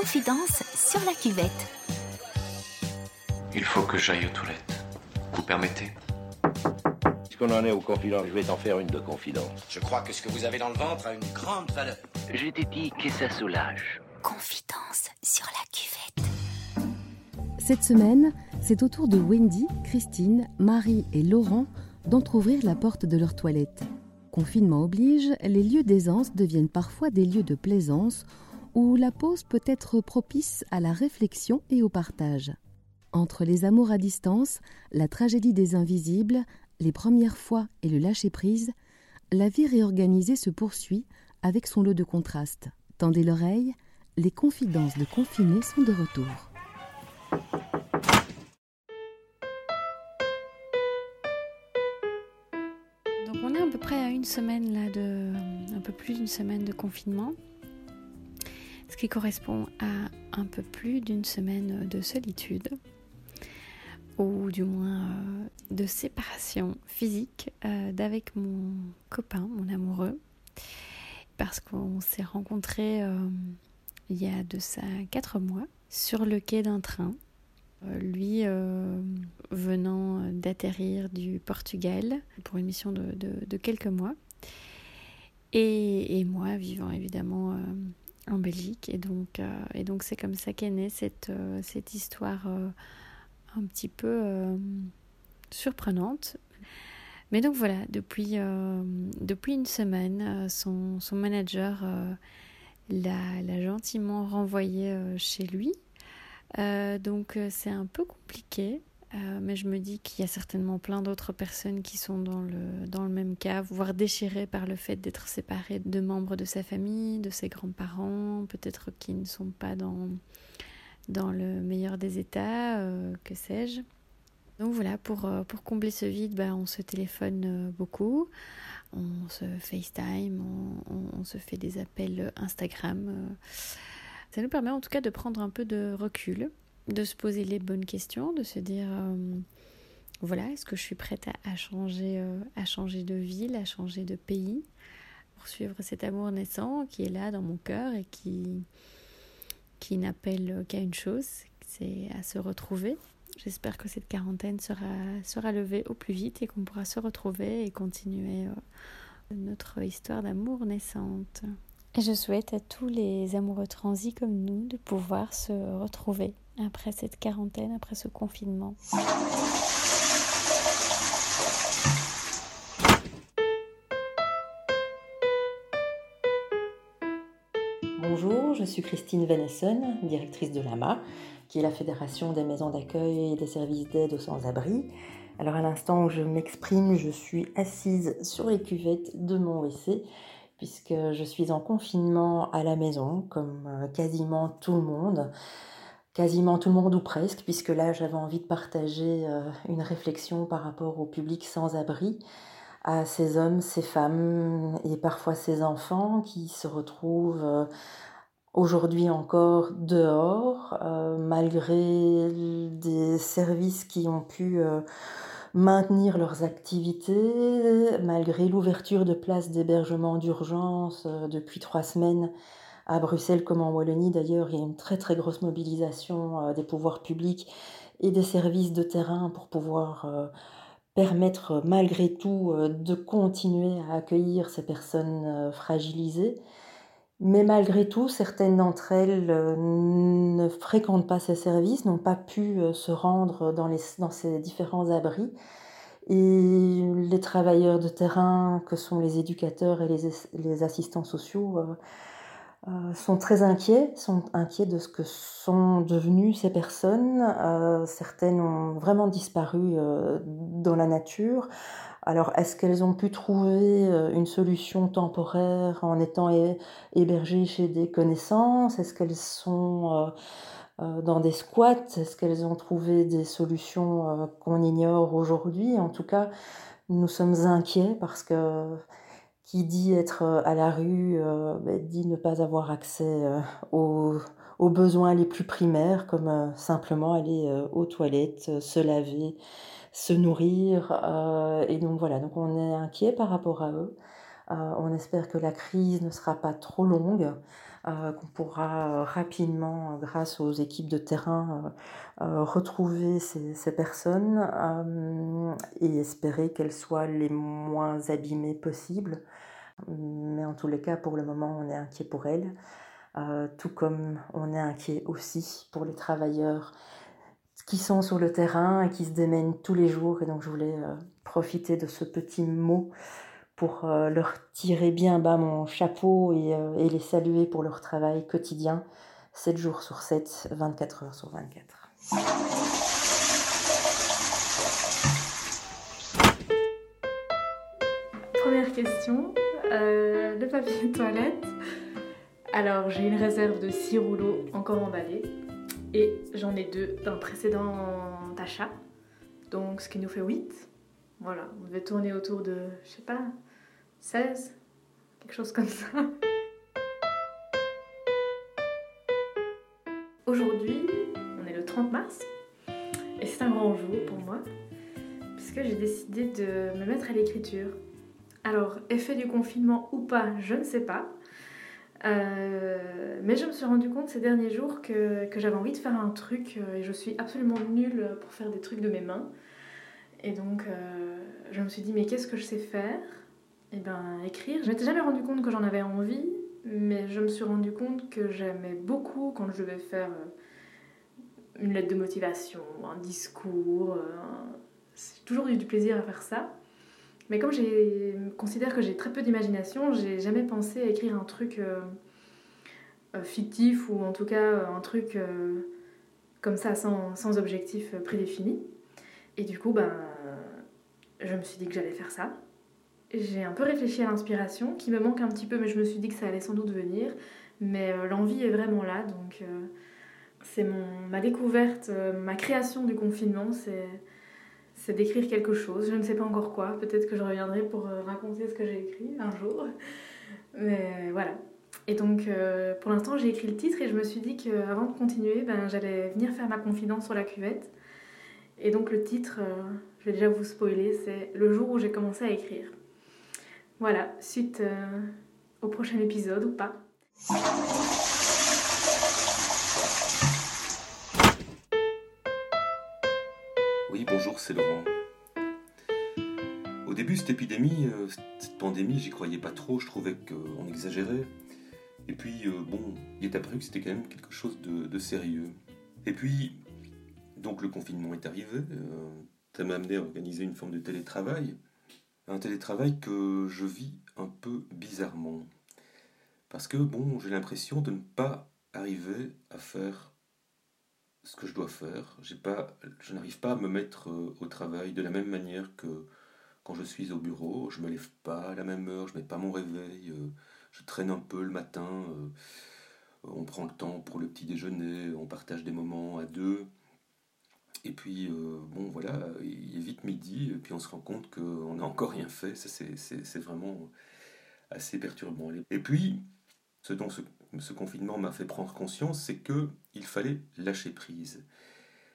Confidence sur la cuvette. Il faut que j'aille aux toilettes. Vous permettez? Puisqu'on en est aux confidences, je vais t'en faire une de confidence. Je crois que ce que vous avez dans le ventre a une grande valeur. Je t'ai dit que ça soulage. Confidence sur la cuvette. Cette semaine, c'est au tour de Wendy, Christine, Marie et Laurent d'entr'ouvrir la porte de leur toilette. Confinement oblige, les lieux d'aisance deviennent parfois des lieux de plaisance où la pause peut être propice à la réflexion et au partage. Entre les amours à distance, la tragédie des invisibles, les premières fois et le lâcher-prise, la vie réorganisée se poursuit avec son lot de contrastes. Tendez l'oreille, les confidences de confinés sont de retour. On est à peu près à une semaine de confinement. Ce qui correspond à un peu plus d'une semaine de solitude ou du moins euh, de séparation physique euh, d'avec mon copain, mon amoureux, parce qu'on s'est rencontrés euh, il y a de ça quatre mois sur le quai d'un train. lui venant d'atterrir du Portugal pour une mission de, quelques mois. Et, moi vivant évidemment en Belgique. Et donc, et donc c'est comme ça qu'est née cette, cette histoire un petit peu euh, surprenante. Mais donc voilà, depuis, euh, depuis une semaine, euh, son, son manager l'a gentiment renvoyé chez lui. donc c'est un peu compliqué. Mais je me dis qu'il y a certainement plein d'autres personnes qui sont dans le, dans le même cas, voire déchirées par le fait d'être séparées de membres de sa famille, de ses grands-parents, peut-être qui ne sont pas dans, dans le meilleur des états, euh, que sais-je. Donc voilà, pour, euh, pour combler ce vide, bah, on se téléphone euh, beaucoup, on se FaceTime, on, on, se fait des appels Instagram. Ça nous permet en tout cas de prendre un peu de recul, de se poser les bonnes questions, de se dire voilà, est-ce que je suis prête à, changer, à changer de ville, à changer de pays, pour suivre cet amour naissant qui est là dans mon cœur et qui, qui n'appelle qu'à une chose, c'est à se retrouver. J'espère que cette quarantaine sera, sera levée au plus vite et qu'on pourra se retrouver et continuer euh, notre histoire d'amour naissante. Et je souhaite à tous les amoureux transis comme nous de pouvoir se retrouver après cette quarantaine, après ce confinement. Bonjour, je suis Christine Venessen, directrice de l'AMA, qui est la Fédération des maisons d'accueil et des services d'aide aux sans-abri. Alors à l'instant où je m'exprime, je suis assise sur les cuvettes de mon WC, puisque je suis en confinement à la maison, comme euh, quasiment tout le monde. Quasiment tout le monde ou presque, puisque là j'avais envie de partager euh, une réflexion par rapport au public sans-abri à ces hommes, ces femmes et parfois ces enfants qui se retrouvent euh, aujourd'hui encore dehors, euh, malgré des services qui ont pu maintenir leurs activités, malgré l'ouverture de places d'hébergement d'urgence depuis trois semaines à Bruxelles comme en Wallonie. D'ailleurs, il y a une très très grosse mobilisation des pouvoirs publics et des services de terrain pour pouvoir permettre malgré tout de continuer à accueillir ces personnes fragilisées. Mais malgré tout, certaines d'entre elles euh, ne fréquentent pas ces services, n'ont pas pu euh, se rendre dans, les, dans ces différents abris. Et les travailleurs de terrain, que sont les éducateurs et les, les assistants sociaux, euh, sont très inquiets, sont inquiets de ce que sont devenues ces personnes. certaines ont vraiment disparu dans la nature. Alors, est-ce qu'elles ont pu trouver euh, une solution temporaire en étant hébergées chez des connaissances? Est-ce qu'elles sont euh, euh, dans des squats? Est-ce qu'elles ont trouvé des solutions qu'on ignore aujourd'hui? En tout cas, nous sommes inquiets parce que qui dit être à la rue ben, dit ne pas avoir accès aux, aux, besoins les plus primaires, comme simplement aller aux toilettes, se laver se nourrir. Euh, et donc voilà, donc on est inquiet par rapport à eux. on espère que la crise ne sera pas trop longue, qu'on pourra rapidement, grâce aux équipes de terrain, retrouver ces, ces personnes et espérer qu'elles soient les moins abîmées possibles. Mais en tous les cas, pour le moment, on est inquiet pour elles. Euh, tout comme on est inquiet aussi pour les travailleurs qui sont sur le terrain et qui se démènent tous les jours. Et donc je voulais euh, profiter de ce petit mot pour euh, leur tirer bien bas mon chapeau et, les saluer pour leur travail quotidien, 7 jours sur 7, 24 heures sur 24. Première question, le papier toilette. Alors j'ai une réserve de 6 rouleaux encore emballés et j'en ai deux d'un précédent achat, donc ce qui nous fait 8. Voilà, on devait tourner autour de, je sais pas, 16, quelque chose comme ça. Aujourd'hui, on est le 30 mars et c'est un grand jour pour moi puisque j'ai décidé de me mettre à l'écriture. Alors, effet du confinement ou pas, je ne sais pas. Euh, mais je me suis rendu compte ces derniers jours que, j'avais envie de faire un truc euh, et je suis absolument nulle pour faire des trucs de mes mains. Et donc euh, je me suis dit mais qu'est-ce que je sais faire? Eh ben écrire. Je m'étais jamais rendu compte que j'en avais envie, mais je me suis rendu compte que j'aimais beaucoup quand je devais faire une lettre de motivation, un discours. J'ai toujours eu du plaisir à faire ça. Mais comme je considère que j'ai très peu d'imagination, j'ai jamais pensé à écrire un truc euh, euh, fictif ou en tout cas euh, un truc comme ça sans, sans, objectif prédéfini. Et du coup, ben, je me suis dit que j'allais faire ça. J'ai un peu réfléchi à l'inspiration, qui me manque un petit peu, mais je me suis dit que ça allait sans doute venir. Mais l'envie est vraiment là, donc c'est ma découverte, ma création du confinement, c'est c'est d'écrire quelque chose. Je ne sais pas encore quoi. Peut-être que je reviendrai pour euh, raconter ce que j'ai écrit un jour. Mais voilà. Et donc, euh, pour l'instant, j'ai écrit le titre et je me suis dit qu'avant de continuer, ben, j'allais venir faire ma confidence sur la cuvette. Et donc, le titre, euh, je vais déjà vous spoiler, c'est Le jour où j'ai commencé à écrire. Voilà, suite au prochain épisode ou pas. Bonjour, c'est Laurent. Au début, cette épidémie, euh, cette pandémie, j'y croyais pas trop, je trouvais qu'on exagérait. Et puis, euh, bon, il est apparu que c'était quand même quelque chose de, sérieux. Et puis, donc le confinement est arrivé, euh, ça m'a amené à organiser une forme de télétravail. Un télétravail que je vis un peu bizarrement. Parce que, bon, j'ai l'impression de ne pas arriver à faire ce que je dois faire. Je n'arrive pas à me mettre euh, au travail de la même manière que quand je suis au bureau. Je me lève pas à la même heure, je mets pas mon réveil, euh, je traîne un peu le matin. Euh, on prend le temps pour le petit déjeuner, on partage des moments à deux. Et puis, bon, voilà, il est vite midi, et puis on se rend compte qu'on n'a encore rien fait. C'est vraiment assez perturbant. Et puis, ce dont ce ce confinement m'a fait prendre conscience, c'est que il fallait lâcher prise.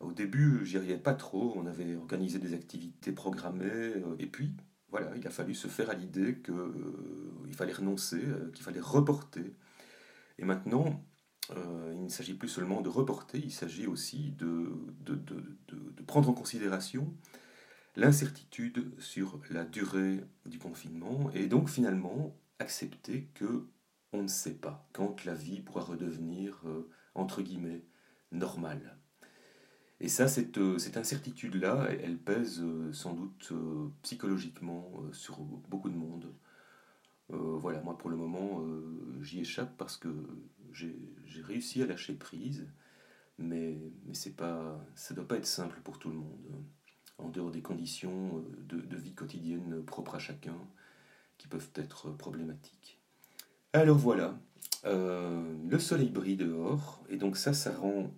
Au début, j'y arrivais pas trop, on avait organisé des activités programmées, euh, et puis voilà, il a fallu se faire à l'idée qu'il euh, fallait renoncer, euh, qu'il fallait reporter. Et maintenant, il ne s'agit plus seulement de reporter, il s'agit aussi de, prendre en considération l'incertitude sur la durée du confinement, et donc finalement accepter que on ne sait pas quand la vie pourra redevenir, euh, entre guillemets, normale. Et ça, cette, euh, incertitude-là, elle pèse euh, sans doute psychologiquement sur beaucoup de monde. voilà, moi pour le moment, j'y échappe parce que j'ai réussi à lâcher prise, mais, ça ne doit pas être simple pour tout le monde, en dehors des conditions de vie quotidienne propres à chacun, qui peuvent être problématiques. Alors voilà, euh, le soleil brille dehors, et donc ça, ça rend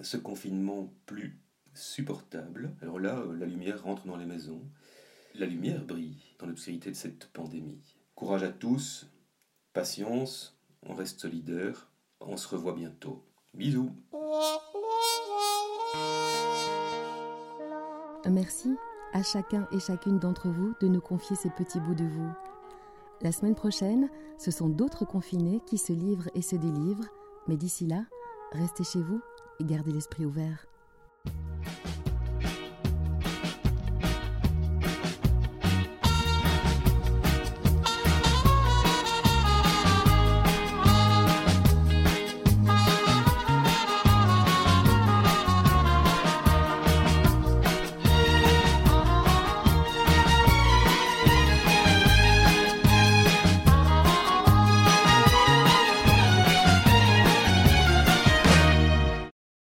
ce confinement plus supportable. Alors là, euh, la lumière rentre dans les maisons. La lumière brille dans l'obscurité de cette pandémie. Courage à tous, patience, on reste solidaire, on se revoit bientôt. Bisous. Merci à chacun et chacune d'entre vous de nous confier ces petits bouts de vous. La semaine prochaine, ce sont d'autres confinés qui se livrent et se délivrent, mais d'ici là, restez chez vous et gardez l'esprit ouvert.